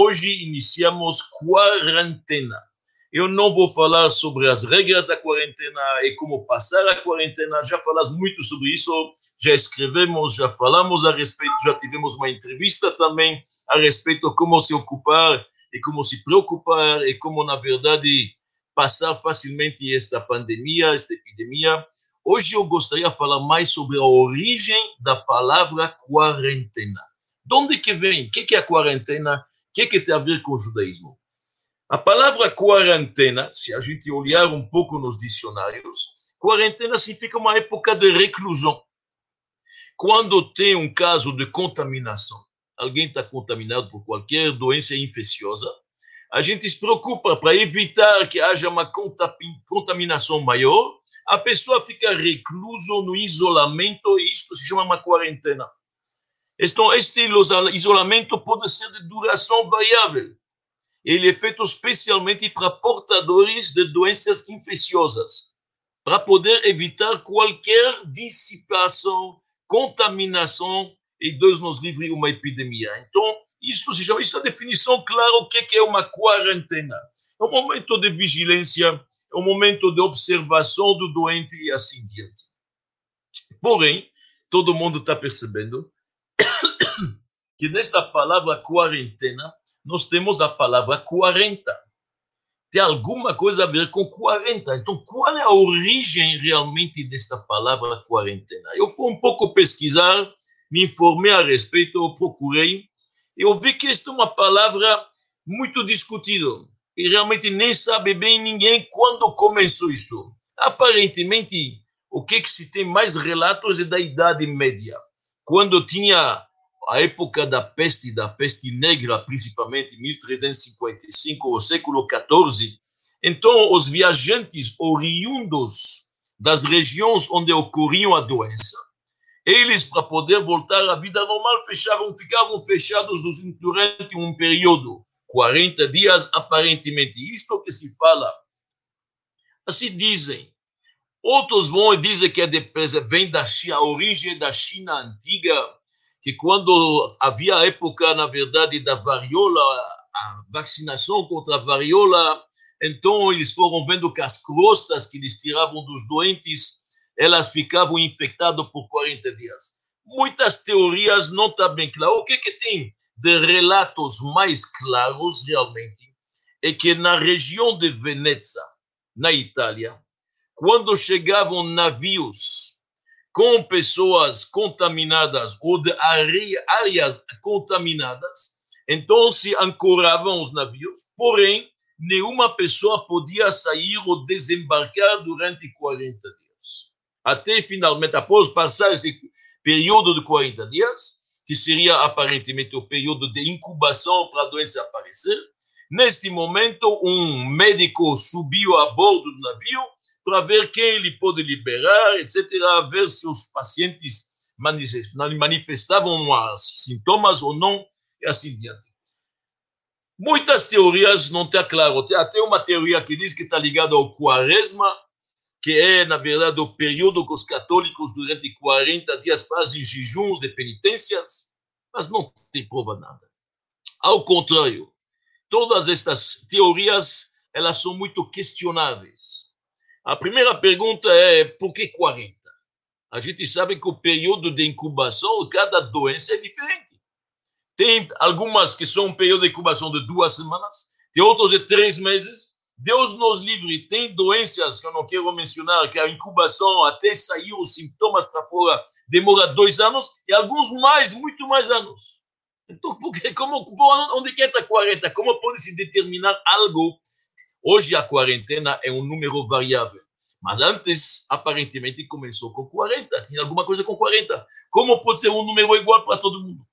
Hoje iniciamos quarentena. Eu não vou falar sobre as regras da quarentena e como passar a quarentena, já falamos muito sobre isso, já escrevemos, já falamos a respeito, já tivemos uma entrevista também a respeito como se ocupar e como se preocupar e como, na verdade, passar facilmente esta pandemia, esta epidemia. Hoje eu gostaria de falar mais sobre a origem da palavra quarentena. De onde que vem? O que é a quarentena? O que tem a ver com o judaísmo? A palavra quarentena, se a gente olhar um pouco nos dicionários, quarentena significa uma época de reclusão. Quando tem um caso de contaminação, alguém está contaminado por qualquer doença infecciosa, a gente se preocupa para evitar que haja uma contaminação maior, a pessoa fica recluso no isolamento e isto se chama uma quarentena. Então, este isolamento pode ser de duração variável ele é feito especialmente para portadores de doenças infecciosas, para poder evitar qualquer dissipação, contaminação e Deus nos livre uma epidemia. Então, isto se chama, isto é a definição clara o que é uma quarentena. É um momento de vigilância, é um momento de observação do doente e assim diante. Porém, todo mundo está percebendo que nesta palavra quarentena nós temos a palavra 40. Tem alguma coisa a ver com 40. Então, qual é a origem realmente desta palavra quarentena? Eu fui um pouco pesquisar, me informei a respeito, eu procurei, e eu vi que esta é uma palavra muito discutida. E realmente nem sabe bem ninguém quando começou isto. Aparentemente, o que, que se tem mais relatos é da Idade Média, quando tinha a época da peste, da peste negra, principalmente 1355, o século XIV, então os viajantes oriundos das regiões onde ocorria a doença, eles, para poder voltar à vida normal, fechavam, ficavam fechados durante um período, 40 dias, aparentemente. Isto que se fala. Assim dizem. Outros vão e dizem que é de, vem da China, a origem da China antiga, que quando havia a época, na verdade, da variola, a vacinação contra a variola, então eles foram vendo que as crostas que eles tiravam dos doentes, elas ficavam infectadas por 40 dias. Muitas teorias não estão bem claras. O que, que tem de relatos mais claros, realmente, é que na região de Veneza, na Itália, quando chegavam navios com pessoas contaminadas ou de áreas contaminadas, então se ancoravam os navios, porém, nenhuma pessoa podia sair ou desembarcar durante 40 dias. Até finalmente, após passar esse período de 40 dias, que seria aparentemente o período de incubação para a doença aparecer, neste momento, um médico subiu a bordo do navio para ver quem ele pode liberar, etc., ver se os pacientes manifestavam sintomas ou não, e assim diante. Muitas teorias não está claro. Tem até uma teoria que diz que está ligada ao quaresma, que é, na verdade, o período que os católicos, durante 40 dias, fazem jejuns e penitências, mas não tem prova nada. Ao contrário, todas estas teorias, elas são muito questionáveis. A primeira pergunta é por que 40? A gente sabe que o período de incubação cada doença é diferente. Tem algumas que são um período de incubação de duas semanas, tem outros de três meses. Deus nos livre. Tem doenças que eu não quero mencionar, que a incubação até sair os sintomas para fora demora dois anos e alguns mais, muito mais anos. Então, porque, como, onde que está 40? Como pode se determinar algo Hoje a quarentena é um número variável. Mas antes, aparentemente, começou com 40. Tinha alguma coisa com 40. Como pode ser um número igual para todo mundo?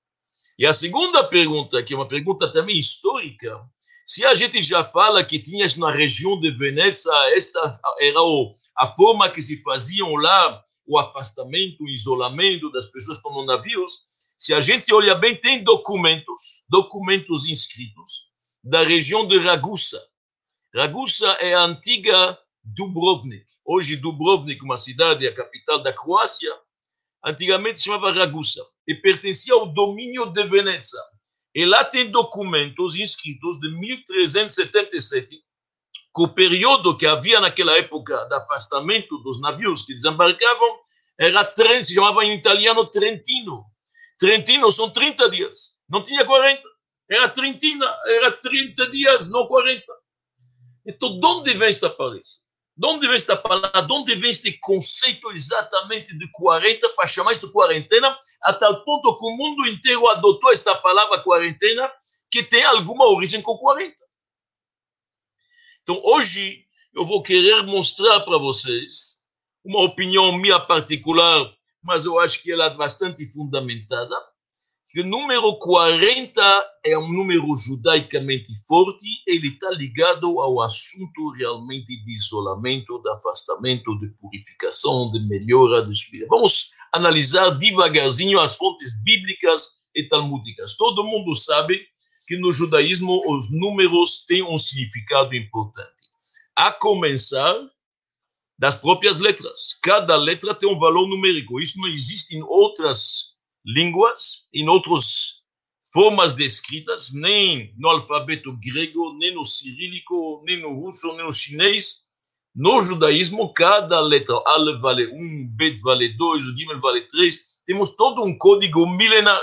E a segunda pergunta, que é uma pergunta também histórica, se a gente já fala que tinha na região de Veneza, esta era a forma que se faziam lá o afastamento, o isolamento das pessoas como navios, se a gente olha bem, tem documentos, documentos inscritos da região de Ragusa, Ragusa é a antiga Dubrovnik. Hoje, Dubrovnik, uma cidade, a capital da Croácia, antigamente se chamava Ragusa e pertencia ao domínio de Veneza. E lá tem documentos inscritos de 1377, que o período que havia naquela época de afastamento dos navios que desembarcavam era se chamava em italiano Trentino. Trentino são 30 dias, não tinha 40. Era Trentina, era 30 dias, não 40. Então, de onde vem esta palavra? De onde vem esta palavra? De onde vem este conceito exatamente de 40 para chamar isto de quarentena, a tal ponto que o mundo inteiro adotou esta palavra quarentena, que tem alguma origem com 40. Então, hoje, eu vou querer mostrar para vocês uma opinião minha particular, mas eu acho que ela é bastante fundamentada, que o número 40 é um número judaicamente forte, ele está ligado ao assunto realmente de isolamento, de afastamento, de purificação, de melhora do espírito. Vamos analisar devagarzinho as fontes bíblicas e talmúdicas. Todo mundo sabe que no judaísmo os números têm um significado importante. A começar das próprias letras. Cada letra tem um valor numérico. Isso não existe em outras línguas, em outras formas descritas, nem no alfabeto grego, nem no cirílico, nem no russo, nem no chinês. No judaísmo, cada letra, Aleph vale 1, Bet vale 2, o Gimel vale 3, temos todo um código milenar.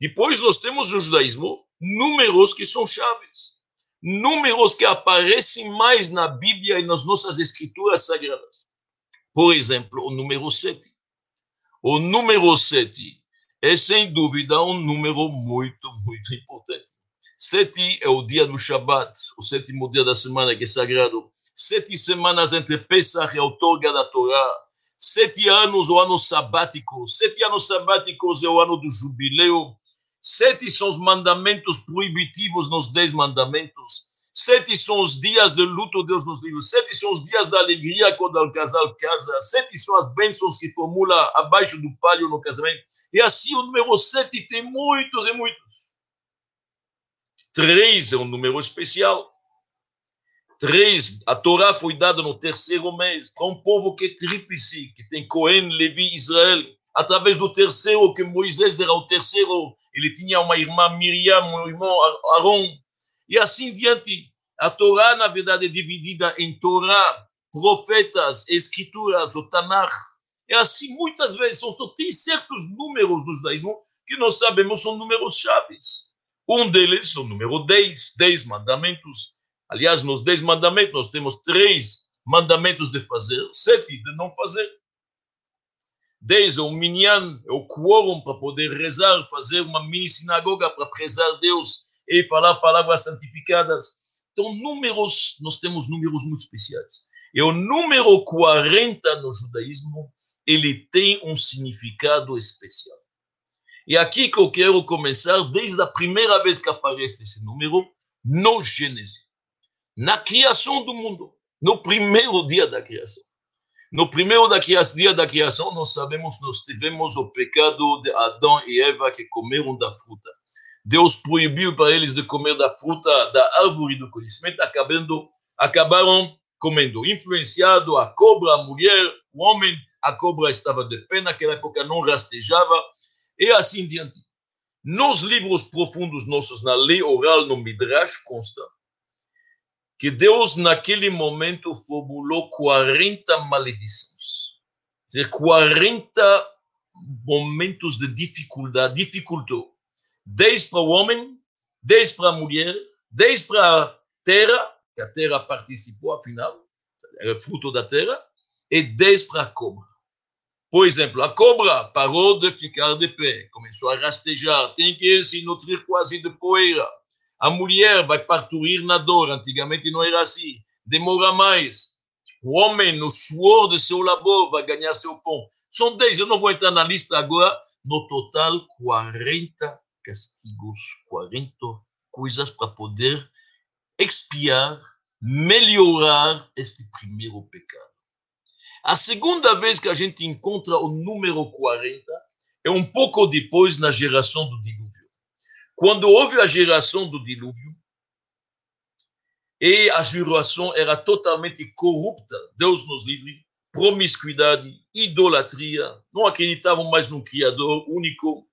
Depois nós temos no judaísmo números que são chaves, números que aparecem mais na Bíblia e nas nossas escrituras sagradas. Por exemplo, o número 7. O número 7 é, sem dúvida, um número muito, muito importante. Sete é o dia do Shabat, o sétimo dia da semana que é sagrado. Sete semanas entre Pesach e a outorga da Torá. Sete anos, o ano sabático. Sete anos sabáticos é o ano do jubileu. Sete são os mandamentos proibitivos nos dez mandamentos. Sete são os dias de luto, Deus nos livre. Sete são os dias da alegria quando o casal casa. Sete são as bênçãos que formula abaixo do palio no casamento. E assim o número sete tem muitos e muitos. Três é um número especial. Três, a Torá foi dada no terceiro mês para um povo que é tríplice, que tem Cohen, Levi, Israel. Através do terceiro, que Moisés era o terceiro, ele tinha uma irmã Miriam, um irmão Aaron, e assim diante. A Torá, na verdade, é dividida em Torá, profetas, escrituras, o Tanakh. É assim, muitas vezes, são, tem certos números no judaísmo que nós sabemos são números chaves. Um deles é o número 10, 10 mandamentos. Aliás, nos 10 mandamentos, nós temos três mandamentos de fazer, sete de não fazer. 10 é o minyan, é o quórum para poder rezar, fazer uma mini sinagoga para prezar Deus e falar palavras santificadas. Então, números, nós temos números muito especiais. E o número 40 no judaísmo, ele tem um significado especial. E aqui que eu quero começar, desde a primeira vez que aparece esse número, no Gênesis, na criação do mundo, no primeiro dia da criação. No primeiro dia da criação, nós sabemos, nós tivemos o pecado de Adão e Eva que comeram da fruta. Deus proibiu para eles de comer da fruta da árvore do conhecimento, acabando, acabaram comendo. Influenciado a cobra, a mulher, o homem, a cobra estava de pé, naquela época não rastejava, e assim diante. Nos livros profundos nossos, na lei oral, no Midrash, consta que Deus, naquele momento, formulou 40 maledições. Quer dizer, 40 momentos de dificuldade, dificultou 10 para o homem, 10 para a mulher, 10 para a terra, que a terra participou, afinal, era fruto da terra, e 10 para a cobra. Por exemplo, a cobra parou de ficar de pé, começou a rastejar, tem que se nutrir quase de poeira. A mulher vai parturir na dor, antigamente não era assim, demora mais. O homem, no suor de seu labor, vai ganhar seu pão. São 10, eu não vou entrar na lista agora, no total 40 castigos, 40 coisas para poder expiar, melhorar este primeiro pecado. A segunda vez que a gente encontra o número 40 é um pouco depois na geração do dilúvio. Quando houve a geração do dilúvio, e a geração era totalmente corrupta, Deus nos livre, promiscuidade, idolatria, não acreditavam mais no Criador único,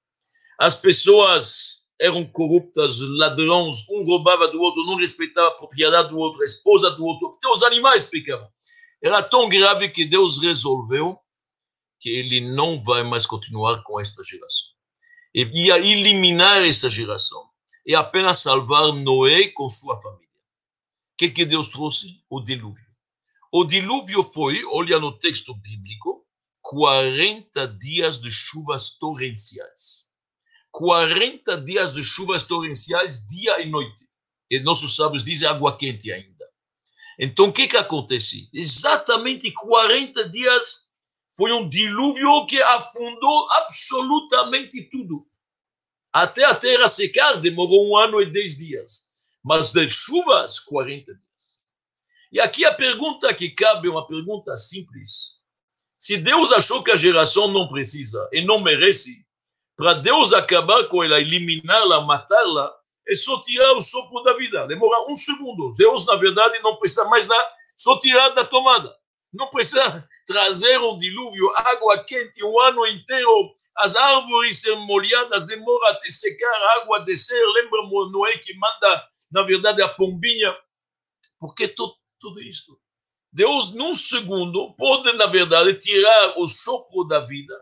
as pessoas eram corruptas, ladrões, um roubava do outro, não respeitava a propriedade do outro, a esposa do outro, até os animais pecavam. Era tão grave que Deus resolveu que ele não vai mais continuar com esta geração. E ia eliminar essa geração e apenas salvar Noé com sua família. O que, que Deus trouxe? O dilúvio. O dilúvio foi, olha no texto bíblico, 40 dias de chuvas torrenciais. 40 dias de chuvas torrenciais, dia e noite. E nossos sábios dizem água quente ainda. Então, o que, que acontece? Exatamente 40 dias foi um dilúvio que afundou absolutamente tudo. Até a terra secar demorou um ano e dez dias. Mas de chuvas, 40 dias. E aqui a pergunta que cabe é uma pergunta simples. Se Deus achou que a geração não precisa e não merece, para Deus acabar com ela, eliminá-la, matá-la, é só tirar o sopro da vida. Demora um segundo. Deus, na verdade, não precisa mais nada, só tirar da tomada. Não precisa trazer um dilúvio, água quente um ano inteiro, as árvores ser molhadas, demora até secar, a água descer. Lembra Noé que manda, na verdade, a pombinha. Por que tudo, tudo isso? Deus, num segundo, pode, na verdade, tirar o sopro da vida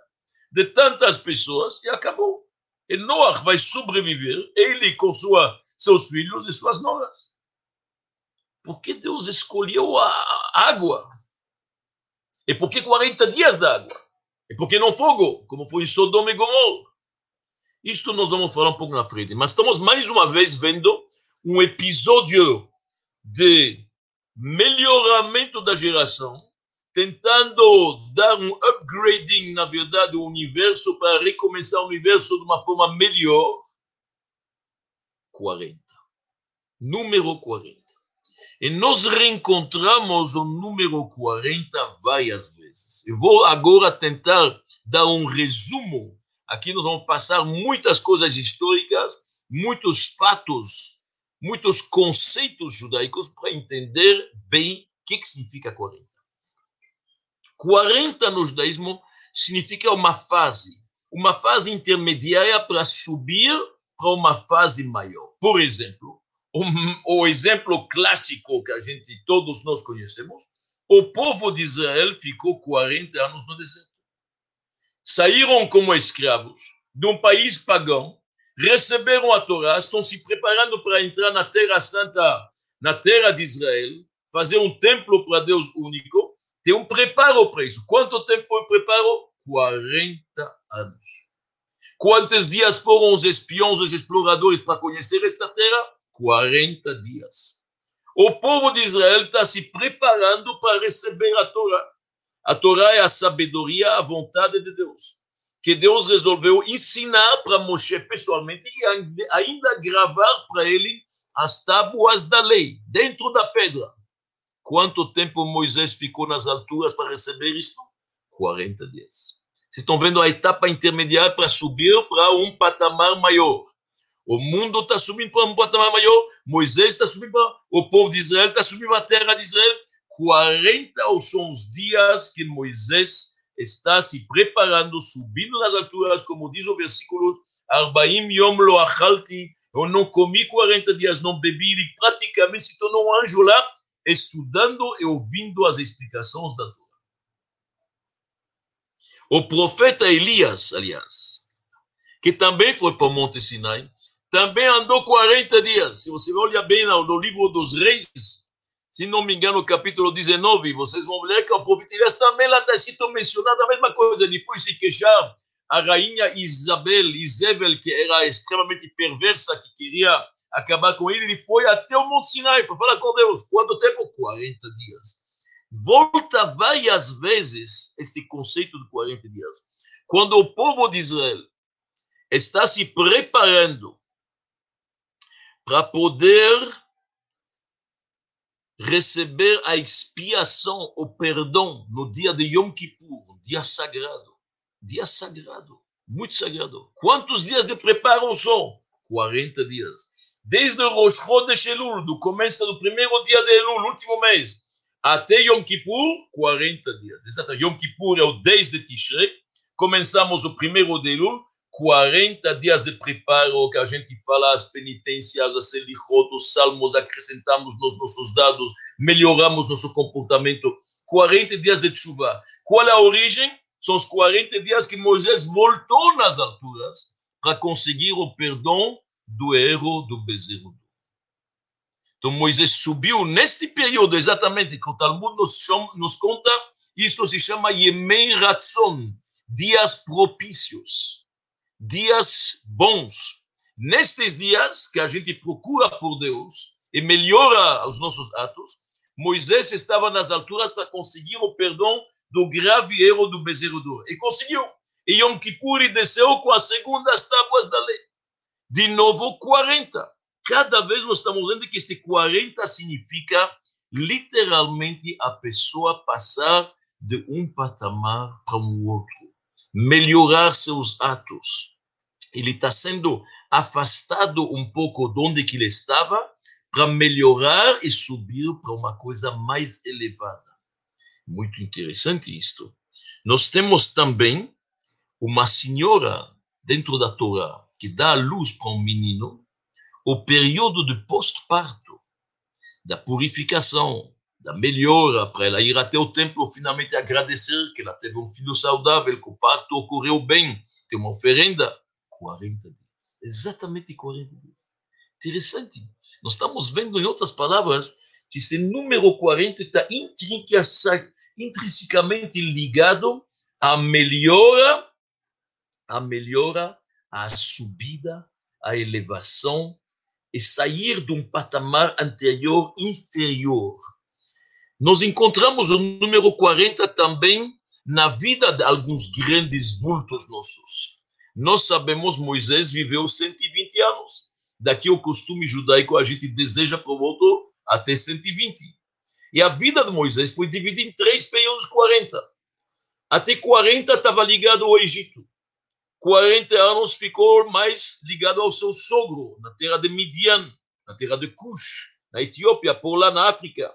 de tantas pessoas e acabou. E Noah vai sobreviver, ele com sua, seus filhos e suas noras. Por que Deus escolheu a água? E por que 40 dias d'água? E por que não fogo, como foi em Sodoma e Gomorra? Isto nós vamos falar um pouco na frente, mas estamos mais uma vez vendo um episódio de melhoramento da geração, tentando dar um upgrading, na verdade, do universo para recomeçar o universo de uma forma melhor. 40. Número 40. E nós reencontramos o número 40 várias vezes. Eu vou agora tentar dar um resumo. Aqui nós vamos passar muitas coisas históricas, muitos fatos, muitos conceitos judaicos para entender bem o que, significa 40. 40 no judaísmo significa uma fase, uma fase intermediária para subir para uma fase maior. Por exemplo, o, o exemplo clássico que a gente, todos nós conhecemos, o povo de Israel ficou 40 anos no deserto. Saíram como escravos de um país pagão, receberam a Torá, estão se preparando para entrar na Terra Santa, na Terra de Israel, fazer um templo para Deus único. Tem um preparo para isso. Quanto tempo foi o preparo? 40 anos. Quantos dias foram os espiões, os exploradores para conhecer esta terra? 40 dias. O povo de Israel está se preparando para receber a Torá. A Torá é a sabedoria, a vontade de Deus. Que Deus resolveu ensinar para Moshe pessoalmente e ainda gravar para ele as tábuas da lei, dentro da pedra. Quanto tempo Moisés ficou nas alturas para receber isto? 40 dias. Vocês estão vendo a etapa intermediária para subir para um patamar maior. O mundo está subindo para um patamar maior. Moisés está subindo para. O povo de Israel está subindo para a terra de Israel. 40 são os dias que Moisés está se preparando, subindo nas alturas, como diz o versículo: Arbaim yom lo achalti. Eu não comi 40 dias, não bebi. Ele praticamente se tornou um anjo lá, estudando e ouvindo as explicações da Torá. O profeta Elias, aliás, que também foi para o Monte Sinai, também andou 40 dias. Se você olhar bem no livro dos reis, se não me engano, capítulo 19, vocês vão ver que o profeta Elias também lá está escrito mencionado a mesma coisa. Ele foi se queixar a rainha Isabel, Isabel, que era extremamente perversa, que queria acabar com ele, ele foi até o Monte Sinai para falar com Deus. Quanto tempo? 40 dias. Volta várias vezes esse conceito de 40 dias. Quando o povo de Israel está se preparando para poder receber a expiação, o perdão no dia de Yom Kippur, dia sagrado. Dia sagrado, muito sagrado. Quantos dias de preparo são? 40 dias. Desde o Rosh Chodesh Elul, do começo do primeiro dia de Elul, último mês, até Yom Kippur, 40 dias. Exato. Yom Kippur é o 10 de Tishrei. Começamos o primeiro de Elul, 40 dias de preparo, que a gente fala as penitências, as selichot, os salmos, acrescentamos nos nossos dados, melhoramos nosso comportamento. 40 dias de chuva. Qual é a origem? São os 40 dias que Moisés voltou nas alturas para conseguir o perdão do erro do bezerro. Então Moisés subiu neste período, exatamente, que o Talmud nos, chama, nos conta, isso se chama Yemei Ratzon, dias propícios, dias bons. Nestes dias que a gente procura por Deus e melhora os nossos atos, Moisés estava nas alturas para conseguir o perdão do grave erro do bezerro do E conseguiu. E Yom Kippur desceu com as segundas tábuas da lei. De novo, 40. Cada vez nós estamos vendo que este 40 significa literalmente a pessoa passar de um patamar para um outro, melhorar seus atos. Ele está sendo afastado um pouco de onde ele estava para melhorar e subir para uma coisa mais elevada. Muito interessante isto. Nós temos também uma senhora dentro da Torá que dá a luz para um menino, o período de pós-parto, da purificação, da melhora, para ela ir até o templo finalmente agradecer que ela teve um filho saudável, que o parto ocorreu bem, tem uma oferenda, 40 dias. Exatamente 40 dias. Interessante. Nós estamos vendo, em outras palavras, que esse número 40 está intrinsecamente ligado à melhora, à melhora, à subida, à elevação e sair de um patamar anterior inferior. Nós encontramos o número 40 também na vida de alguns grandes vultos nossos. Nós sabemos Moisés viveu 120 anos. Daqui o costume judaico a gente deseja por volta até 120. E a vida de Moisés foi dividida em três períodos 40. Até 40 estava ligado ao Egito. 40 anos ficou mais ligado ao seu sogro, na terra de Midian, na terra de Cush, na Etiópia, por lá na África.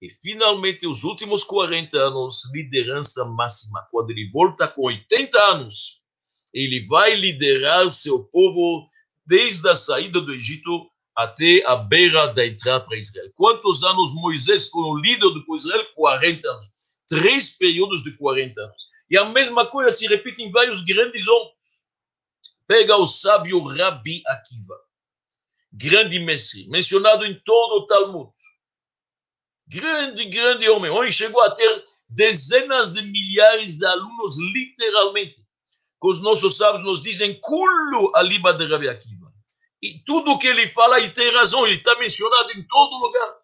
E finalmente, os últimos 40 anos, liderança máxima. Quando ele volta com 80 anos, ele vai liderar seu povo desde a saída do Egito até a beira da entrada para Israel. Quantos anos Moisés foi o líder do povo Israel? 40 anos. Três períodos de 40 anos. E a mesma coisa se repete em vários grandes homens. Pega o sábio Rabi Akiva, grande mestre, mencionado em todo o Talmud. Grande, grande homem. Homem chegou a ter dezenas de milhares de alunos, literalmente. Que os nossos sábios nos dizem, Kulu aliba de Rabi Akiva. E tudo que ele fala, e tem razão, ele está mencionado em todo lugar.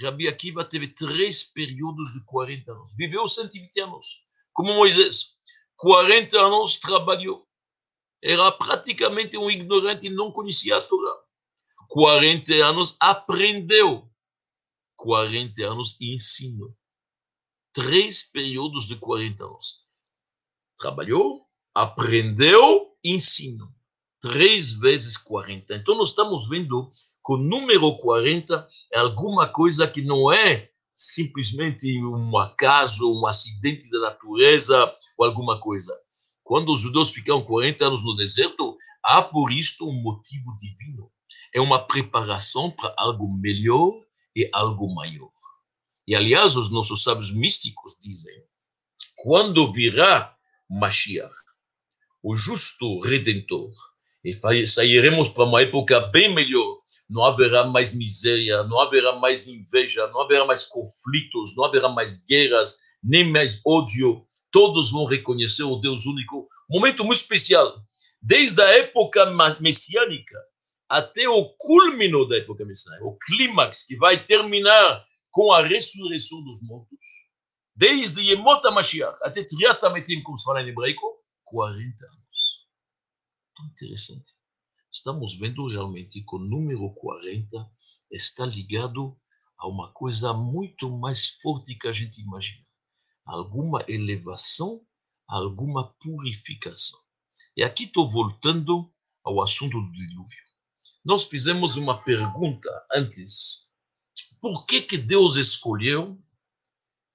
Rabi Akiva teve três períodos de 40 anos. Viveu 120 anos, como Moisés. 40 anos trabalhou. Era praticamente um ignorante e não conhecia a Torá. 40 anos aprendeu. 40 anos ensinou. Três períodos de 40 anos. Trabalhou, aprendeu, ensinou três vezes 40. Então, nós estamos vendo que o número 40 é alguma coisa que não é simplesmente um acaso, um acidente da natureza ou alguma coisa. Quando os judeus ficaram 40 anos no deserto, há por isto um motivo divino. É uma preparação para algo melhor e algo maior. E, aliás, os nossos sábios místicos dizem: quando virá Mashiach, o justo redentor, e sairemos para uma época bem melhor. Não haverá mais miséria, não haverá mais inveja, não haverá mais conflitos, não haverá mais guerras, nem mais ódio. Todos vão reconhecer o Deus único. Momento muito especial. Desde a época messiânica até o culmino da época messiânica, o clímax que vai terminar com a ressurreição dos mortos. Desde Yemot HaMashiach até Triat HaMetim, como se fala em hebraico, 40 anos interessante. Estamos vendo realmente que o número 40 está ligado a uma coisa muito mais forte que a gente imagina. Alguma elevação, alguma purificação. E aqui estou voltando ao assunto do dilúvio. Nós fizemos uma pergunta antes. Por que, que Deus escolheu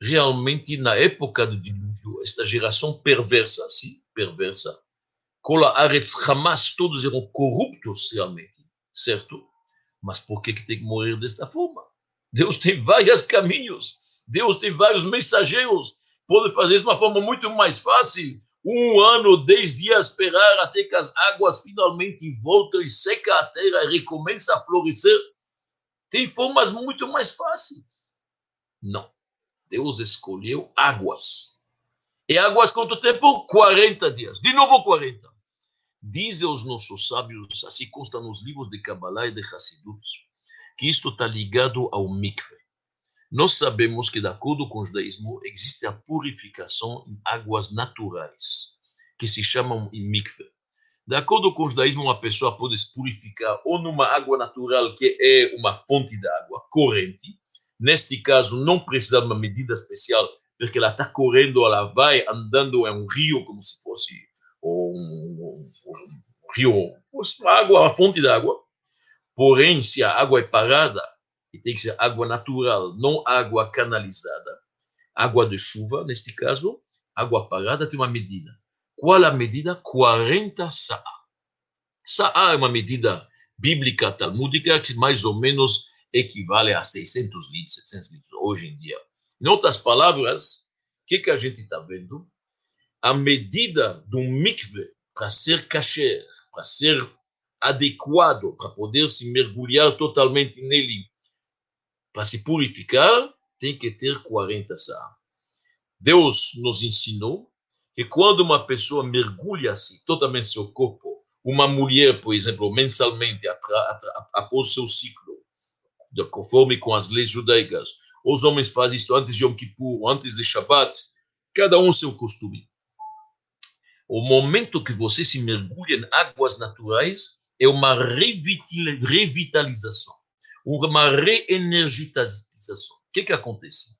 realmente na época do dilúvio esta geração perversa, sim, perversa, Kola Aretz Hamas, todos eram corruptos realmente, certo? Mas por que, que tem que morrer desta forma? Deus tem vários caminhos, Deus tem vários mensageiros, pode fazer de uma forma muito mais fácil. Um ano, dez dias, esperar até que as águas finalmente voltem e seca a terra e recomeça a florescer. Tem formas muito mais fáceis. Não. Deus escolheu águas. E águas quanto tempo? 40 dias. De novo 40. Dizem os nossos sábios, assim consta nos livros de Kabbalah e de Hassidut, que isto está ligado ao mikve. Nós sabemos que, de acordo com o judaísmo, existe a purificação em águas naturais, que se chamam mikve. De acordo com o judaísmo, uma pessoa pode se purificar ou numa água natural, que é uma fonte de água corrente. Neste caso, não precisa de uma medida especial, porque ela está correndo, ela vai andando em um rio, como se fosse um, um, um rio, uma água, uma fonte de água. Porém, se a água é parada, e tem que ser água natural, não água canalizada. Água de chuva, neste caso, água parada tem uma medida. Qual a medida? 40 sa'a. Sa'a é uma medida bíblica talmúdica que mais ou menos equivale a 600 litros, 700 litros hoje em dia. Em outras palavras, o que, que a gente está vendo? A medida do mikve para ser kasher, para ser adequado, para poder se mergulhar totalmente nele para se purificar, tem que ter 40 sa. Deus nos ensinou que quando uma pessoa mergulha-se totalmente seu corpo, uma mulher, por exemplo, mensalmente, após seu ciclo, conforme com as leis judaicas, os homens fazem isso antes de Yom Kippur, antes de Shabbat, cada um seu costume. O momento que você se mergulha em águas naturais é uma revitalização uma reenergização. O que, que acontece?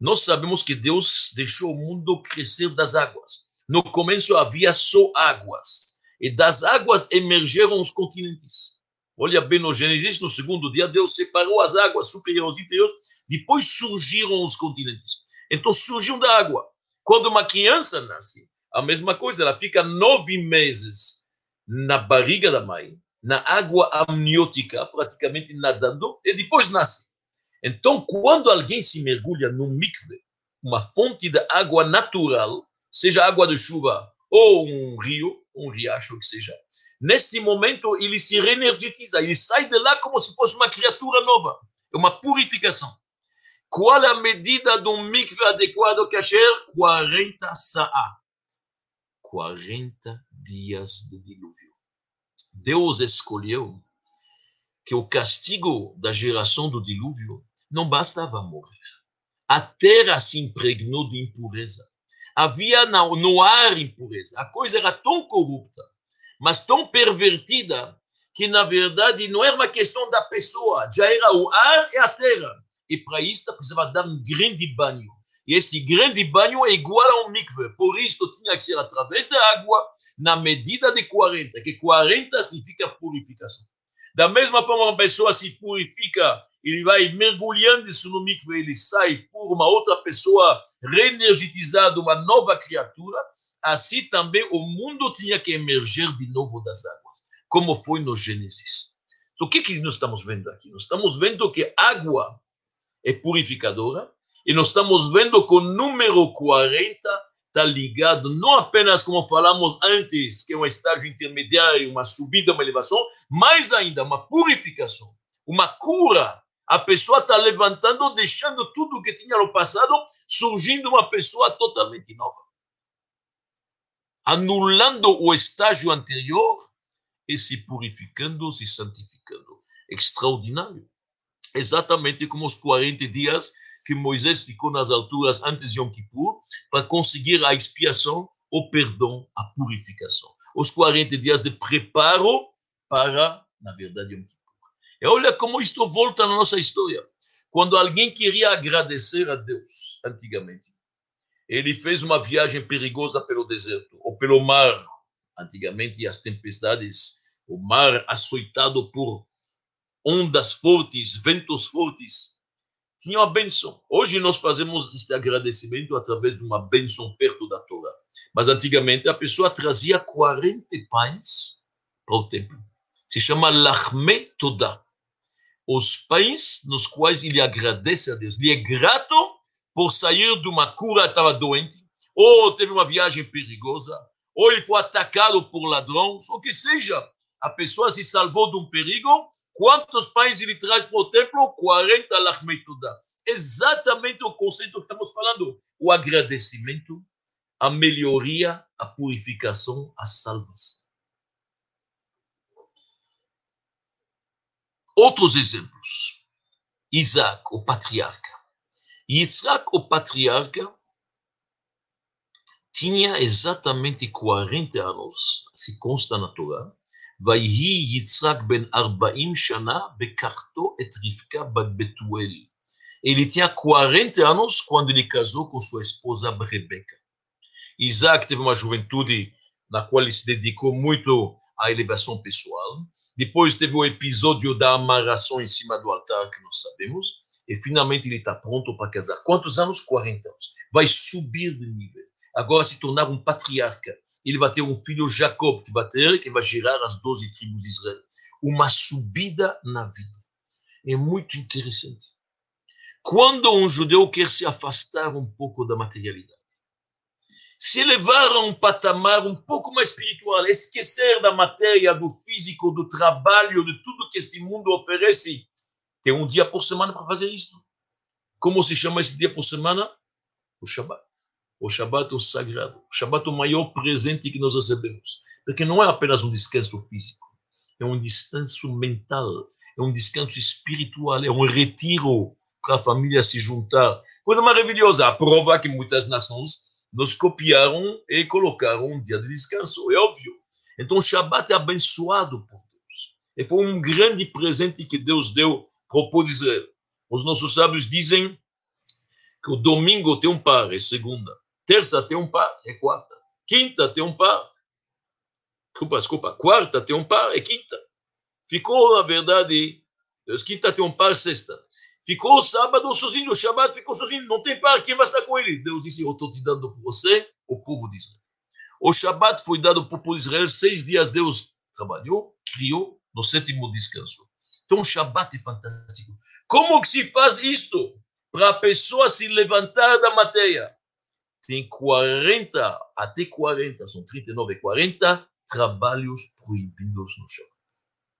Nós sabemos que Deus deixou o mundo crescer das águas. No começo havia só águas, e das águas emergeram os continentes. Olha bem no Gênesis, no segundo dia, Deus separou as águas superiores e inferiores, depois surgiram os continentes. Então surgiu da água. Quando uma criança nasce, a mesma coisa, ela fica nove meses na barriga da mãe, na água amniótica, praticamente nadando, e depois nasce. Então, quando alguém se mergulha no mikve, uma fonte de água natural, seja água de chuva ou um rio, um riacho que seja, neste momento ele se reenergetiza, ele sai de lá como se fosse uma criatura nova, é uma purificação. Qual a medida de um mikve adequado, kasher? 40 sa'a. 40 dias de dilúvio. Deus escolheu que o castigo da geração do dilúvio não bastava morrer. A terra se impregnou de impureza. Havia no ar impureza. A coisa era tão corrupta, mas tão pervertida, que na verdade não era uma questão da pessoa, já era o ar e a terra. E para isso precisava dar um grande banho. E esse grande banho é igual a um mikve. Por isso tinha que ser através da água, na medida de 40, que 40 significa purificação. Da mesma forma, uma pessoa se purifica, ele vai mergulhando isso no mikve, ele sai por uma outra pessoa reenergizada, uma nova criatura. Assim também o mundo tinha que emerger de novo das águas, como foi no Gênesis. Então, o que, que nós estamos vendo aqui? Nós estamos vendo que água é purificadora, e nós estamos vendo que o número 40 está ligado não apenas, como falamos antes, que é um estágio intermediário, uma subida, uma elevação, mais ainda, uma purificação, uma cura. A pessoa está levantando, deixando tudo que tinha no passado, surgindo uma pessoa totalmente nova. Anulando o estágio anterior e se purificando, se santificando. Extraordinário. Exatamente como os 40 dias que Moisés ficou nas alturas antes de Yom Kippur para conseguir a expiação, o perdão, a purificação. Os 40 dias de preparo para, na verdade, Yom Kippur. E olha como isto volta na nossa história. Quando alguém queria agradecer a Deus, antigamente, ele fez uma viagem perigosa pelo deserto ou pelo mar. Antigamente, as tempestades, o mar açoitado por ondas fortes, ventos fortes, tinha uma benção. Hoje nós fazemos este agradecimento através de uma benção perto da Torá. Mas antigamente a pessoa trazia 40 pães para o templo. Se chama Lachme Todah. Os pães nos quais ele agradece a Deus. Ele é grato por sair de uma cura, estava doente, ou teve uma viagem perigosa, ou ele foi atacado por ladrões, ou que seja, a pessoa se salvou de um perigo, quantos pães ele traz para o templo? 40 Lachme Todah. Exatamente o conceito que estamos falando. O agradecimento a melhoria, a purificação, a salvação. Outros exemplos. Isaac, o patriarca. Yitzhak, o patriarca, tinha exatamente 40 anos, se consta na Torá. ויהי יצחק בן 40 שנה, בקחתו את רבקה בת בתואל. Ele tinha 40 anos quando ele casou com sua esposa Rebeca. Isaac teve uma juventude na qual ele se dedicou muito à elevação pessoal. Depois teve o episódio da amarração em cima do altar, que nós sabemos. E finalmente ele está pronto para casar. Quantos anos? 40 anos. Vai subir de nível. Agora se tornar um patriarca. Ele vai ter um filho, Jacob, que vai ter, que vai gerar as 12 tribos de Israel. Uma subida na vida. É muito interessante. Quando um judeu quer se afastar um pouco da materialidade, se elevar a um patamar um pouco mais espiritual, esquecer da matéria, do físico, do trabalho, de tudo que este mundo oferece. Tem um dia por semana para fazer isso. Como se chama esse dia por semana? O Shabat. O Shabat é o sagrado. O Shabat é o maior presente que nós recebemos. Porque não é apenas um descanso físico, é um descanso mental, é um descanso espiritual, é um retiro para a família se juntar. Coisa maravilhosa. A prova que muitas nações nos copiaram e colocaram um dia de descanso, é óbvio. Então, o Shabat é abençoado por Deus. E foi um grande presente que Deus deu para o povo de Israel. Os nossos sábios dizem que o domingo tem um par, é segunda. Terça tem um par, é quarta. Quinta tem um par. Desculpa, desculpa. Quarta tem um par, é quinta. Ficou, na verdade, quinta tem um par, sexta. Ficou sábado sozinho, o Shabbat ficou sozinho, não tem par, quem vai estar com ele? Deus disse, eu estou te dando por você, o povo de Israel. O Shabbat foi dado para o povo de Israel, seis dias Deus trabalhou, criou, no sétimo descanso. Então o Shabbat é fantástico. Como que se faz isto? Para a pessoa se levantar da matéria. Tem 40, até 40, são 39 e 40 trabalhos proibidos no Shabbat.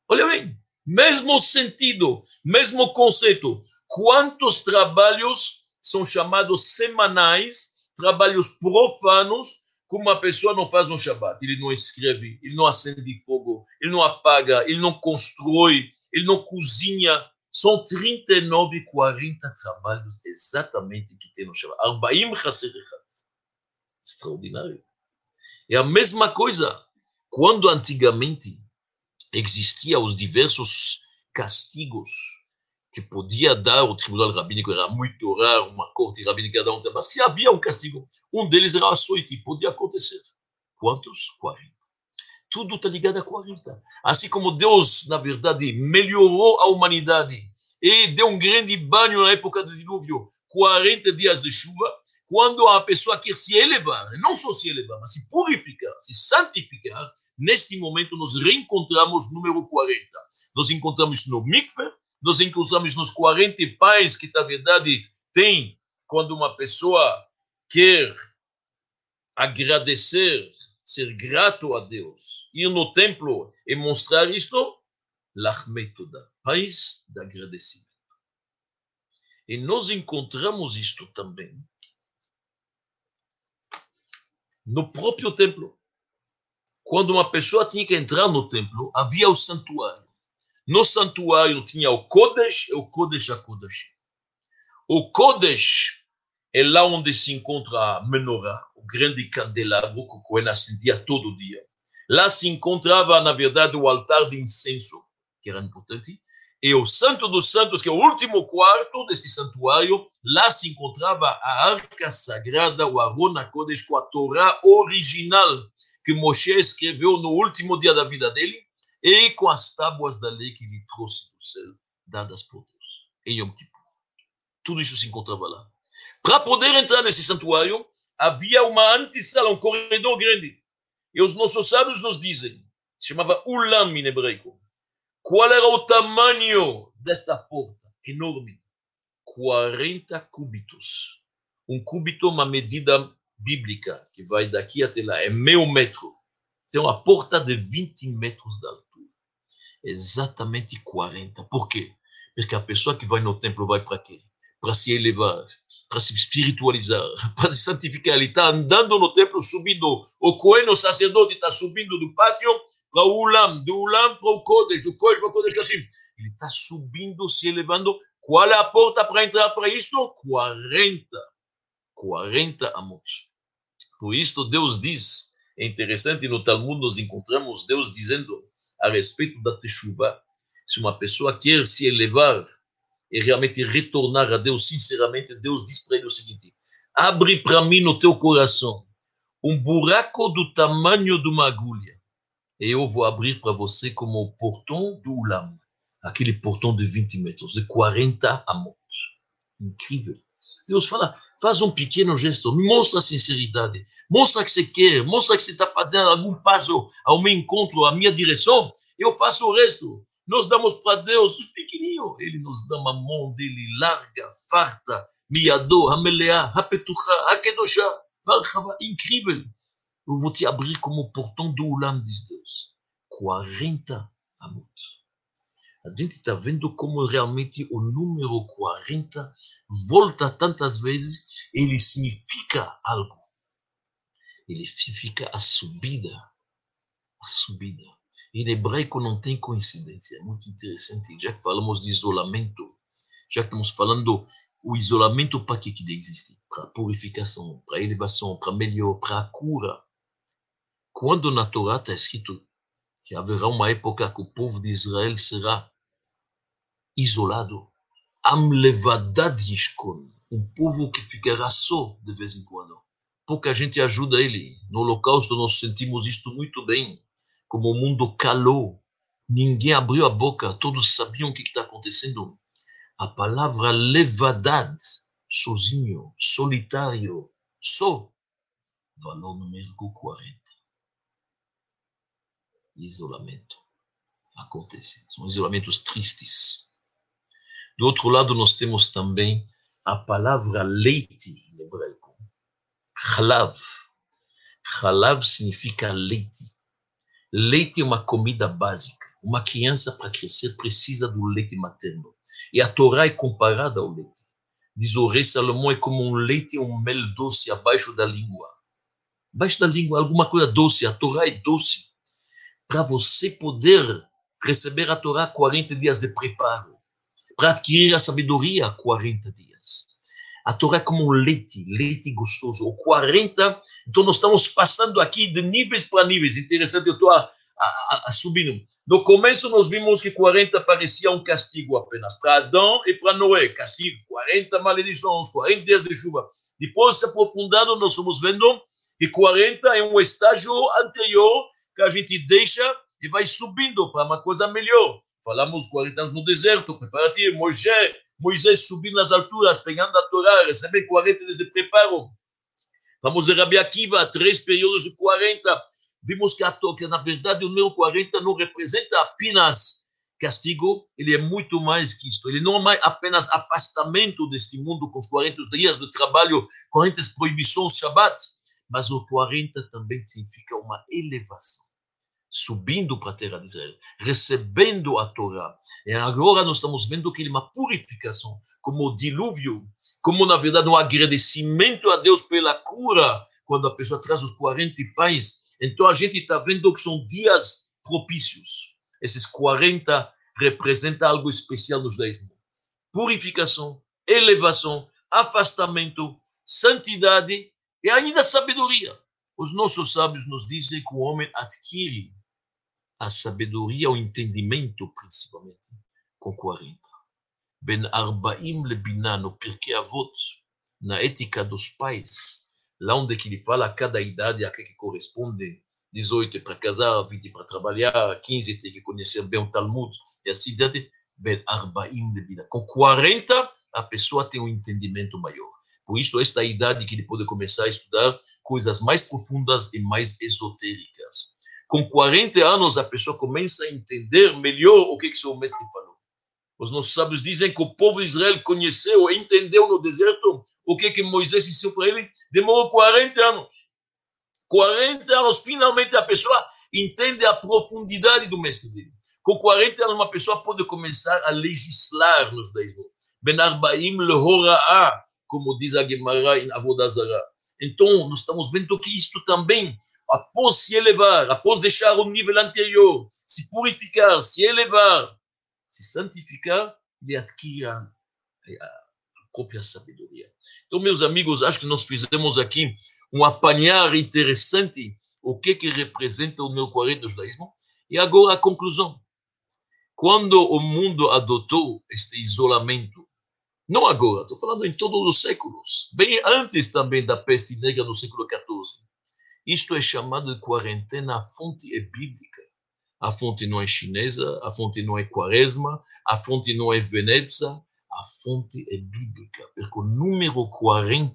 Olha bem, mesmo sentido, mesmo conceito. Quantos trabalhos são chamados semanais, trabalhos profanos, como uma pessoa não faz no Shabat? Ele não escreve, ele não acende fogo, ele não apaga, ele não constrói, ele não cozinha. São 39, 40 trabalhos exatamente que tem no Shabat. Arbaim Extraordinário. É a mesma coisa. Quando antigamente existia os diversos castigos que podia dar o tribunal rabínico, era muito raro, uma corte rabínica dar um mas se havia um castigo, um deles era açoite, podia acontecer. Quantos? 40. Tudo está ligado a 40. Assim como Deus, na verdade, melhorou a humanidade e deu um grande banho na época do dilúvio, 40 dias de chuva, quando a pessoa quer se elevar, não só se elevar, mas se purificar, se santificar, neste momento nos reencontramos número 40. Nós encontramos no mikve, nós encontramos nos 40 pais que, na verdade, tem quando uma pessoa quer agradecer, ser grato a Deus, ir no templo e mostrar isto, lachmetoda, paz de agradecimento. E nós encontramos isto também no próprio templo. Quando uma pessoa tinha que entrar no templo, havia o santuário. No santuário tinha o Kodesh e o Kodesh HaKodesh. O Kodesh é lá onde se encontra a menorá, o grande candelabro que o Cohen acendia todo dia. Lá se encontrava, na verdade, o altar de incenso, que era importante, e o Santo dos Santos, que é o último quarto desse santuário, lá se encontrava a arca sagrada, o Arona Kodesh, com a Torá original que Moshe escreveu no último dia da vida dele, e com as tábuas da lei que ele trouxe do céu, dadas por Deus, em Yom Kippur. Tudo isso se encontrava lá. Para poder entrar nesse santuário, havia uma antessala, um corredor grande. E os nossos sábios nos dizem, se chamava Ulam em hebraico. Qual era o tamanho desta porta? Enorme. 40 cúbitos. Um cúbito é uma medida bíblica, que vai daqui até lá, é meio metro. Tem uma porta de 20 metros de altura. Exatamente 40. Por quê? Porque a pessoa que vai no templo vai para quê? Para se elevar, para se espiritualizar, para se santificar. Ele está andando no templo, subindo. O coelho, o sacerdote, está subindo do pátio para o ulam, do para o Kodesh, do Kodesh para o Kodesh assim. Ele está subindo, se elevando. Qual é a porta para entrar para isto? 40. 40 amores. Por isto, Deus diz, é interessante, no Talmud nós encontramos Deus dizendo a respeito da Teshuvah, se uma pessoa quer se elevar e realmente retornar a Deus sinceramente, Deus diz para ele o seguinte: abre para mim no teu coração um buraco do tamanho de uma agulha, eu vou abrir para você como o portão do Ulam, aquele portão de 20 metros, de 40 amot. Incrível. Deus fala, faz um pequeno gesto, mostra sinceridade, mostra que você quer, mostra que você está fazendo algum passo ao meu encontro, à minha direção, eu faço o resto. Nós damos para Deus pequenininho, Ele nos dá uma mão dele larga, farta, miado, hameleá, hapetucha, hakedoshá, incrível. Eu vou te abrir como portão do Ulam, diz Deus. 40 amot. A gente está vendo como realmente o número 40 volta tantas vezes, ele significa algo. Ele significa a subida. A subida. Em hebraico não tem coincidência, é muito interessante. Já que falamos de isolamento, já que estamos falando o isolamento para que que existe? Para purificação, para elevação, para melhor, para cura. Quando na Torá está escrito que haverá uma época que o povo de Israel será isolado, Am levadad yishkon, um povo que ficará só de vez em quando. Pouca gente ajuda ele. No Holocausto nós sentimos isto muito bem como o mundo calou, ninguém abriu a boca, todos sabiam o que está acontecendo. A palavra levadad, sozinho, solitário, só, valor numérico 40. Isolamento. Acontece. São isolamentos tristes. Do outro lado, nós temos também a palavra leite em hebraico. Chalav. Chalav significa leite. Leite é uma comida básica. Uma criança, para crescer, precisa do leite materno. E a Torá é comparada ao leite. Diz o rei Salomão, é como um leite e um mel doce abaixo da língua. Abaixo da língua, alguma coisa doce. A Torá é doce. Para você poder receber a Torá, 40 dias de preparo. Para adquirir a sabedoria, 40 dias. A Torá é como um leite, leite gostoso. O 40, então nós estamos passando aqui de níveis para níveis. Interessante, eu estou a, a, a, subindo. No começo nós vimos que 40 parecia um castigo apenas para Adão e para Noé. Castigo, 40 maledições, 40 dias de chuva. Depois, se aprofundando, nós estamos vendo que 40 é um estágio anterior que a gente deixa e vai subindo para uma coisa melhor. Falamos 40 anos no deserto, preparativo, Moisés Moisés subindo nas alturas, pegando a Torá, recebendo 40 dias de preparo. Vamos de Rabi Akiva, três períodos de 40. Vimos que, a, que na verdade o número 40 não representa apenas castigo, ele é muito mais que isto. Ele não é apenas afastamento deste mundo com os 40 dias de trabalho, 40 proibições Shabbat, mas o 40 também significa uma elevação subindo para a terra de Israel, recebendo a Torá. E agora nós estamos vendo que é uma purificação, como o dilúvio, como na verdade um agradecimento a Deus pela cura, quando a pessoa traz os 40 pais. Então a gente está vendo que são dias propícios. Esses 40 representam algo especial no judaísmo. Purificação, elevação, afastamento, santidade e ainda sabedoria. Os nossos sábios nos dizem que o homem adquire a sabedoria, o entendimento, principalmente, com 40. Ben Arbaim Lebina, no Pirkei Avot, na ética dos pais, lá onde ele fala a cada idade a que corresponde, 18 para casar, 20 para trabalhar, 15 tem que conhecer bem o Talmud, e assim Ben Arbaim Lebina. Com 40, a pessoa tem um entendimento maior. Por isso, esta é a idade que ele pode começar a estudar coisas mais profundas e mais esotéricas. Com 40 anos, a pessoa começa a entender melhor o que, que seu mestre falou. Os nossos sábios dizem que o povo de Israel conheceu, entendeu no deserto o que, que Moisés ensinou para ele. Demorou 40 anos. 40 anos, finalmente a pessoa entende a profundidade do mestre dele. Com 40 anos, uma pessoa pode começar a legislar no judaísmo. Ben Arbaim lehora'a, como diz a Gemara em Avodazara. Então, nós estamos vendo que isto também, após se elevar, após deixar o nível anterior, se purificar, se elevar, se santificar, ele adquire a, a própria sabedoria. Então, meus amigos, acho que nós fizemos aqui um apanhar interessante o que que representa o meu 40 do judaísmo. E agora a conclusão. Quando o mundo adotou este isolamento, não agora, estou falando em todos os séculos, bem antes também da peste negra no século XIV, isto é chamado de quarentena, a fonte é bíblica. A fonte não é chinesa, a fonte não é quaresma, a fonte não é Veneza, a fonte é bíblica, porque o número 40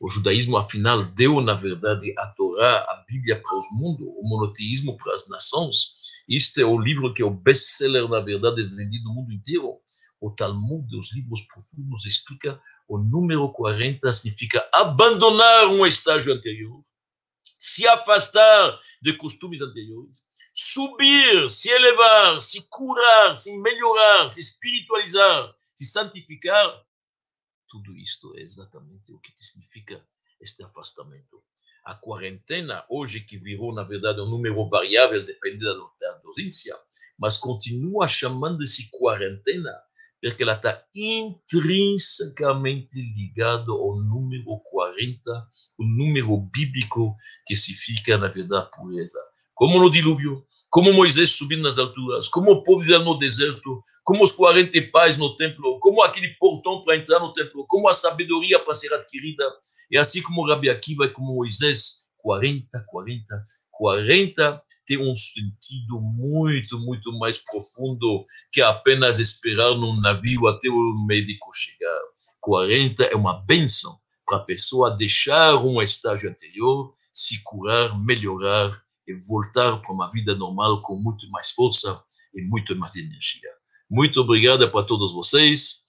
o judaísmo, afinal, deu, na verdade, a Torá, a Bíblia para os mundos, o monoteísmo para as nações. Este é o livro que é o best-seller, na verdade, vendido no mundo inteiro. O Talmud, os livros profundos, explica o número 40 significa abandonar um estágio anterior, se afastar de costumes anteriores, subir, se elevar, se curar, se melhorar, se espiritualizar, se santificar tudo isto é exatamente o que, significa este afastamento. A quarentena, hoje que virou, na verdade, um número variável, dependendo da dosência, mas continua chamando-se quarentena, porque ela está intrinsecamente ligada ao número 40, o número bíblico que significa, na verdade, pureza. Como no dilúvio, como Moisés subindo nas alturas, como o povo no deserto, como os 40 pais no templo, como aquele portão para entrar no templo, como a sabedoria para ser adquirida. E assim como Rabi Akiva e como Moisés, 40, 40, 40 tem um sentido muito, muito mais profundo que apenas esperar num navio até o médico chegar. 40 é uma benção para a pessoa deixar um estágio anterior, se curar, melhorar e voltar para uma vida normal com muito mais força e muito mais energia. Muito obrigado para todos vocês.